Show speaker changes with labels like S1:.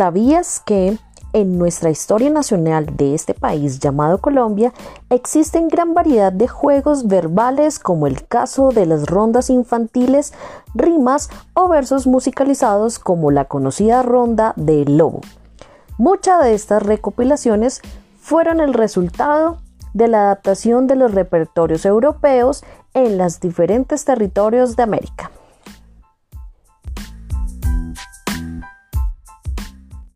S1: ¿Sabías que en nuestra historia nacional de este país llamado Colombia existen gran variedad de juegos verbales como el caso de las rondas infantiles, rimas o versos musicalizados como la conocida ronda del lobo? Muchas de estas recopilaciones fueron el resultado de la adaptación de los repertorios europeos en los diferentes territorios de América.